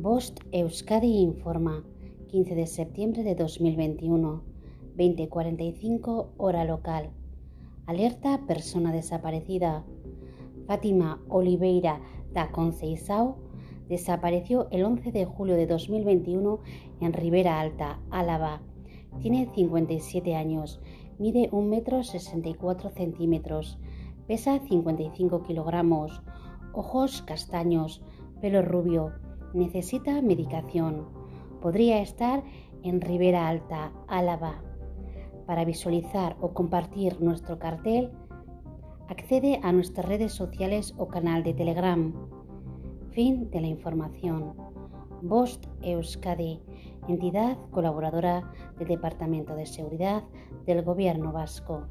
Bost Euskadi informa, 15 de septiembre de 2021, 20:45 hora local. Alerta persona desaparecida. Fátima Oliveira da Conceizao desapareció el 11 de julio de 2021 en Ribera Alta, Álava. Tiene 57 años, mide 1 metro 64 centímetros, pesa 55 kilogramos, ojos castaños, pelo rubio, necesita medicación. Podría estar en Ribera Alta, Álava. Para visualizar o compartir nuestro cartel, accede a nuestras redes sociales o canal de Telegram. Fin de la información. Bost Euskadi, entidad colaboradora del Departamento de Seguridad del Gobierno Vasco.